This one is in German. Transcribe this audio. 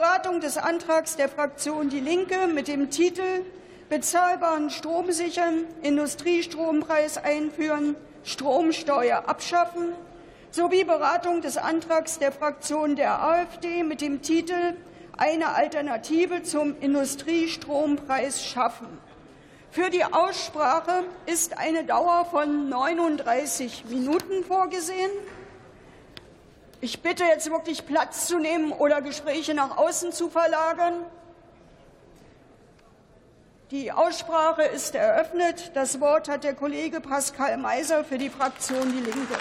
Beratung des Antrags der Fraktion Die Linke mit dem Titel Bezahlbaren Strom sichern, Industriestrompreis einführen, Stromsteuer abschaffen sowie Beratung des Antrags der Fraktion der AfD mit dem Titel Eine Alternative zum Industriestrompreis schaffen. Für die Aussprache ist eine Dauer von 39 Minuten vorgesehen. Ich bitte jetzt wirklich Platz zu nehmen oder Gespräche nach außen zu verlagern. Die Aussprache ist eröffnet. Das Wort hat der Kollege Pascal Meiser für die Fraktion Die Linke.